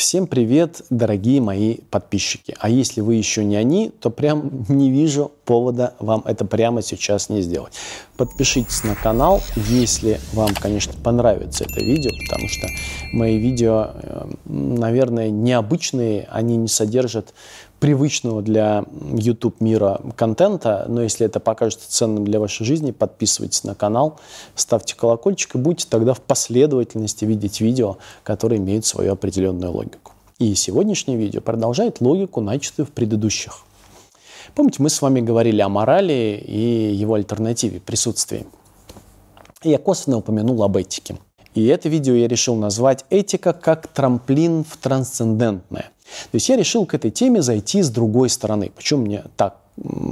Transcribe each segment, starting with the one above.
Всем привет, дорогие мои подписчики. А если вы еще не они, то прям не вижу повода вам это прямо сейчас не сделать. Подпишитесь на канал, если вам, конечно, понравится это видео, потому что мои видео, э, наверное, необычные, они не содержат привычного для YouTube мира контента, но если это покажется ценным для вашей жизни, подписывайтесь на канал, ставьте колокольчик и будете тогда в последовательности видеть видео, которые имеют свою определенную логику. И сегодняшнее видео продолжает логику, начатую в предыдущих. Помните, мы с вами говорили о морали и его альтернативе, присутствии. Я косвенно упомянул об этике. И это видео я решил назвать «Этика как трамплин в трансцендентное». То есть я решил к этой теме зайти с другой стороны. Почему мне так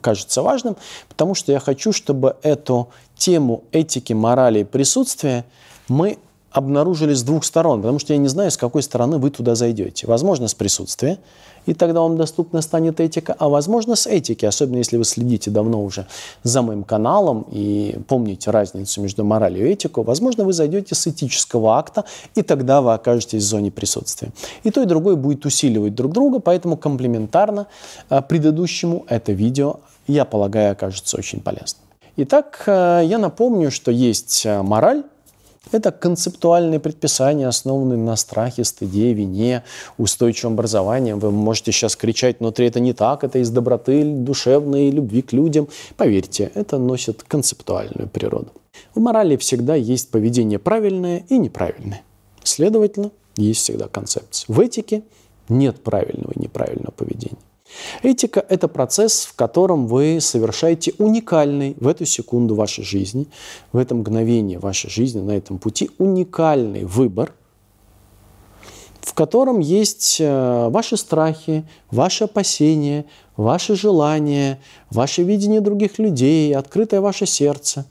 кажется важным? Потому что я хочу, чтобы эту тему этики, морали и присутствия мы обнаружили с двух сторон, потому что я не знаю, с какой стороны вы туда зайдете. Возможно, с присутствия, и тогда вам доступна станет этика, а возможно, с этики, особенно если вы следите давно уже за моим каналом и помните разницу между моралью и этикой, возможно, вы зайдете с этического акта, и тогда вы окажетесь в зоне присутствия. И то, и другое будет усиливать друг друга, поэтому комплементарно а, предыдущему это видео, я полагаю, окажется очень полезным. Итак, а, я напомню, что есть а, мораль, это концептуальные предписания, основанные на страхе, стыде, вине, устойчивом образовании. Вы можете сейчас кричать, внутри это не так, это из доброты душевной, любви к людям. Поверьте, это носит концептуальную природу. В морали всегда есть поведение правильное и неправильное. Следовательно, есть всегда концепция. В этике нет правильного и неправильного поведения. Этика – это процесс, в котором вы совершаете уникальный в эту секунду вашей жизни, в это мгновение вашей жизни, на этом пути уникальный выбор, в котором есть э, ваши страхи, ваши опасения, ваши желания, ваше видение других людей, открытое ваше сердце.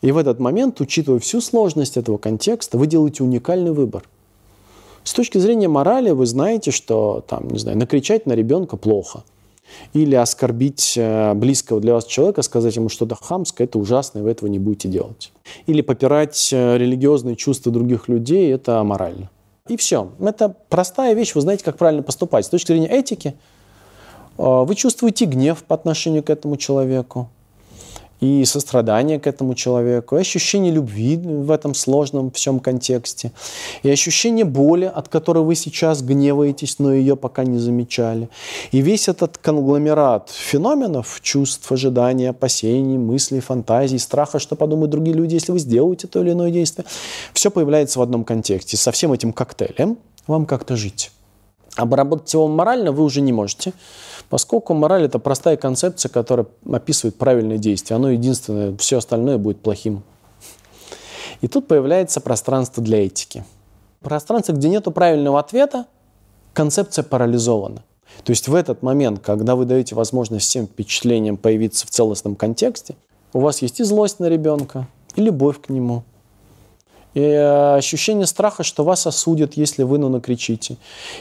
И в этот момент, учитывая всю сложность этого контекста, вы делаете уникальный выбор – с точки зрения морали вы знаете, что там, не знаю, накричать на ребенка плохо. Или оскорбить э, близкого для вас человека, сказать ему что-то хамское, это ужасно, и вы этого не будете делать. Или попирать э, религиозные чувства других людей, это аморально. И все. Это простая вещь, вы знаете, как правильно поступать. С точки зрения этики, э, вы чувствуете гнев по отношению к этому человеку и сострадание к этому человеку, и ощущение любви в этом сложном всем контексте, и ощущение боли, от которой вы сейчас гневаетесь, но ее пока не замечали. И весь этот конгломерат феноменов, чувств, ожиданий, опасений, мыслей, фантазий, страха, что подумают другие люди, если вы сделаете то или иное действие, все появляется в одном контексте. Со всем этим коктейлем вам как-то жить. Обработать его морально вы уже не можете, поскольку мораль – это простая концепция, которая описывает правильное действие. Оно единственное, все остальное будет плохим. И тут появляется пространство для этики. Пространство, где нет правильного ответа, концепция парализована. То есть в этот момент, когда вы даете возможность всем впечатлениям появиться в целостном контексте, у вас есть и злость на ребенка, и любовь к нему – и э, ощущение страха, что вас осудят, если вы ну, накричите.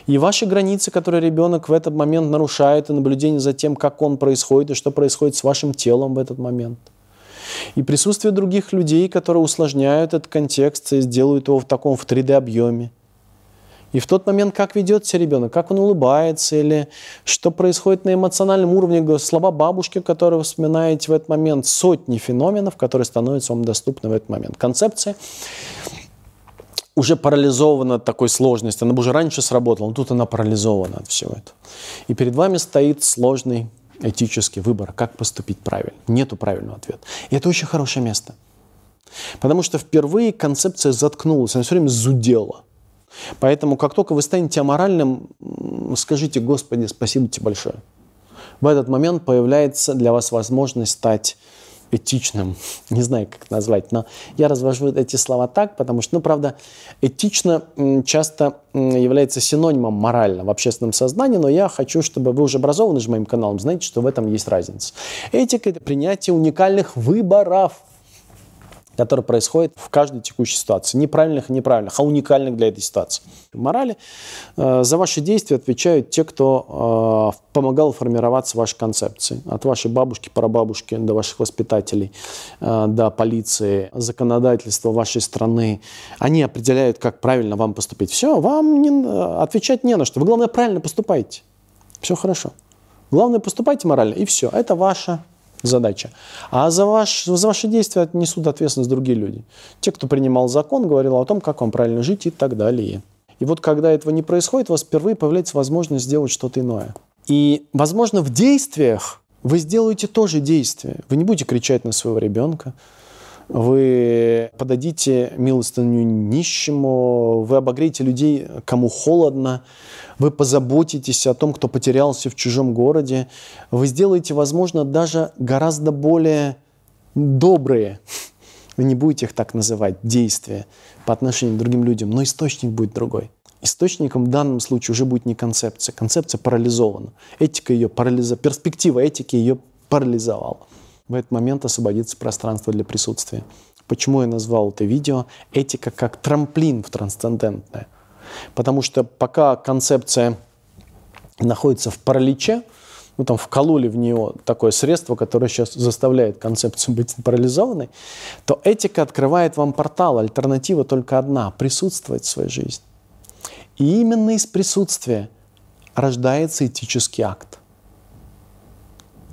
И ваши границы, которые ребенок в этот момент нарушает, и наблюдение за тем, как он происходит, и что происходит с вашим телом в этот момент. И присутствие других людей, которые усложняют этот контекст и сделают его в таком в 3D-объеме. И в тот момент, как ведет себя ребенок, как он улыбается, или что происходит на эмоциональном уровне, слова бабушки, которые вы вспоминаете в этот момент, сотни феноменов, которые становятся вам доступны в этот момент. Концепция уже парализована такой сложности. Она бы уже раньше сработала, но тут она парализована от всего этого. И перед вами стоит сложный этический выбор, как поступить правильно. Нету правильного ответа. И это очень хорошее место. Потому что впервые концепция заткнулась, она все время зудела – Поэтому, как только вы станете аморальным, скажите, Господи, спасибо тебе большое. В этот момент появляется для вас возможность стать этичным. Не знаю, как назвать, но я развожу эти слова так, потому что, ну, правда, этично часто является синонимом морально в общественном сознании, но я хочу, чтобы вы уже образованы же моим каналом, знаете, что в этом есть разница. Этика – это принятие уникальных выборов – который происходит в каждой текущей ситуации. Неправильных и неправильных, а уникальных для этой ситуации. Морали э, за ваши действия отвечают те, кто э, помогал формироваться вашей концепции. От вашей бабушки, прабабушки до ваших воспитателей, э, до полиции, законодательства вашей страны. Они определяют, как правильно вам поступить. Все, вам не, отвечать не на что. Вы, главное, правильно поступайте. Все хорошо. Главное, поступайте морально, и все. Это ваша задача. А за, ваш, за ваши действия несут ответственность другие люди. Те, кто принимал закон, говорил о том, как вам правильно жить и так далее. И вот когда этого не происходит, у вас впервые появляется возможность сделать что-то иное. И, возможно, в действиях вы сделаете тоже действие. Вы не будете кричать на своего ребенка, вы подадите милостыню нищему, вы обогреете людей, кому холодно, вы позаботитесь о том, кто потерялся в чужом городе, вы сделаете, возможно, даже гораздо более добрые, вы не будете их так называть, действия по отношению к другим людям, но источник будет другой. Источником в данном случае уже будет не концепция. Концепция парализована. Этика ее парализовала. Перспектива этики ее парализовала в этот момент освободится пространство для присутствия. Почему я назвал это видео «Этика как трамплин в трансцендентное»? Потому что пока концепция находится в параличе, ну, там вкололи в нее такое средство, которое сейчас заставляет концепцию быть парализованной, то этика открывает вам портал. Альтернатива только одна – присутствовать в своей жизни. И именно из присутствия рождается этический акт.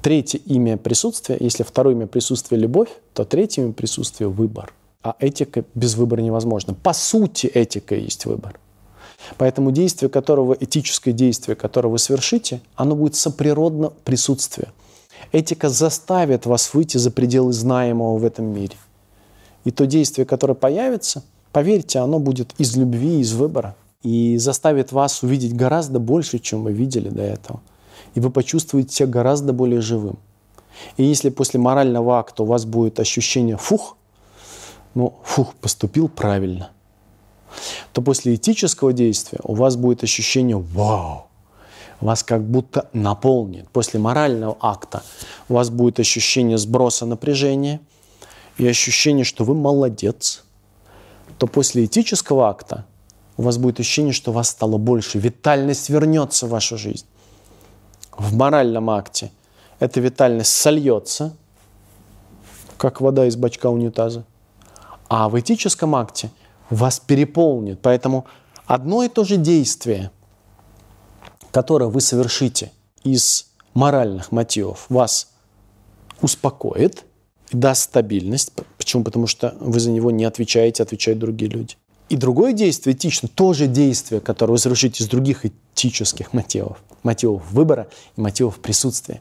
Третье имя присутствия, если второе имя присутствия – любовь, то третье имя присутствия – выбор. А этика без выбора невозможна. По сути, этика есть выбор. Поэтому действие которого, этическое действие, которое вы совершите, оно будет соприродно присутствию. Этика заставит вас выйти за пределы знаемого в этом мире. И то действие, которое появится, поверьте, оно будет из любви, из выбора. И заставит вас увидеть гораздо больше, чем вы видели до этого и вы почувствуете себя гораздо более живым. И если после морального акта у вас будет ощущение «фух», ну, фух, поступил правильно, то после этического действия у вас будет ощущение «вау», вас как будто наполнит. После морального акта у вас будет ощущение сброса напряжения и ощущение, что вы молодец. То после этического акта у вас будет ощущение, что вас стало больше, витальность вернется в вашу жизнь в моральном акте эта витальность сольется, как вода из бачка унитаза, а в этическом акте вас переполнит. Поэтому одно и то же действие, которое вы совершите из моральных мотивов, вас успокоит, даст стабильность. Почему? Потому что вы за него не отвечаете, отвечают другие люди. И другое действие этично, тоже действие, которое совершите из других этических мотивов, мотивов выбора и мотивов присутствия.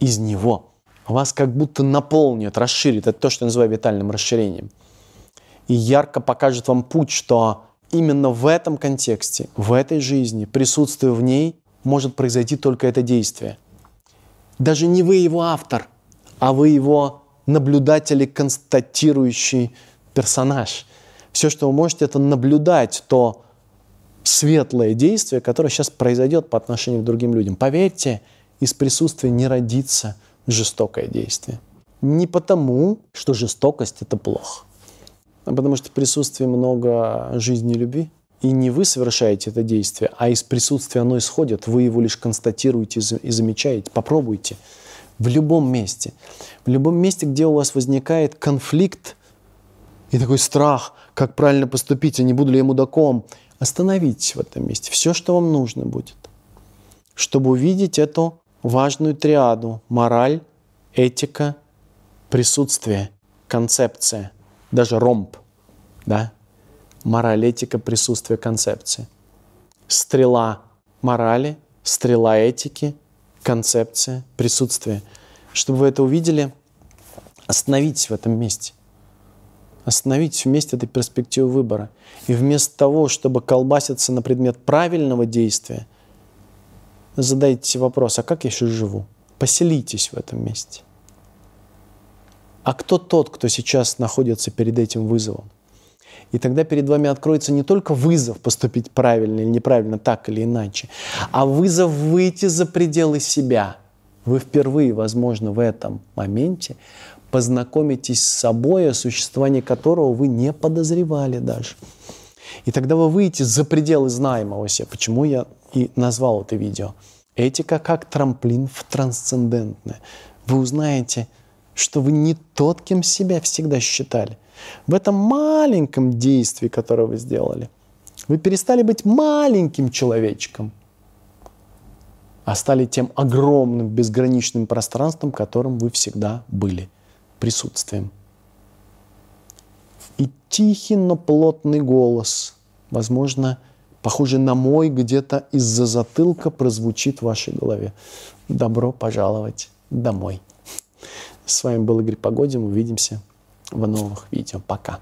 Из него вас как будто наполнит, расширит. Это то, что я называю витальным расширением. И ярко покажет вам путь, что именно в этом контексте, в этой жизни, присутствие в ней, может произойти только это действие. Даже не вы его автор, а вы его наблюдатель и констатирующий персонаж – все, что вы можете, это наблюдать то светлое действие, которое сейчас произойдет по отношению к другим людям. Поверьте, из присутствия не родится жестокое действие. Не потому, что жестокость – это плохо, а потому что в присутствии много жизни и любви. И не вы совершаете это действие, а из присутствия оно исходит. Вы его лишь констатируете и замечаете. Попробуйте. В любом месте. В любом месте, где у вас возникает конфликт и такой страх, как правильно поступить, а не буду ли я мудаком. Остановитесь в этом месте. Все, что вам нужно будет, чтобы увидеть эту важную триаду. Мораль, этика, присутствие, концепция. Даже ромб. Да? Мораль, этика, присутствие, концепция. Стрела морали, стрела этики, концепция, присутствие. Чтобы вы это увидели, остановитесь в этом месте. Остановитесь вместе этой перспективы выбора. И вместо того, чтобы колбаситься на предмет правильного действия, задайте себе вопрос, а как я сейчас живу? Поселитесь в этом месте. А кто тот, кто сейчас находится перед этим вызовом? И тогда перед вами откроется не только вызов поступить правильно или неправильно, так или иначе, а вызов выйти за пределы себя. Вы впервые, возможно, в этом моменте познакомитесь с собой, о существовании которого вы не подозревали даже. И тогда вы выйдете за пределы знаемого себя. Почему я и назвал это видео. Этика как трамплин в трансцендентное. Вы узнаете, что вы не тот, кем себя всегда считали. В этом маленьком действии, которое вы сделали, вы перестали быть маленьким человечком, а стали тем огромным, безграничным пространством, которым вы всегда были, присутствием. И тихий, но плотный голос, возможно, похожий на мой, где-то из-за затылка прозвучит в вашей голове. Добро пожаловать домой. С вами был Игорь Погодин. Увидимся в новых видео. Пока.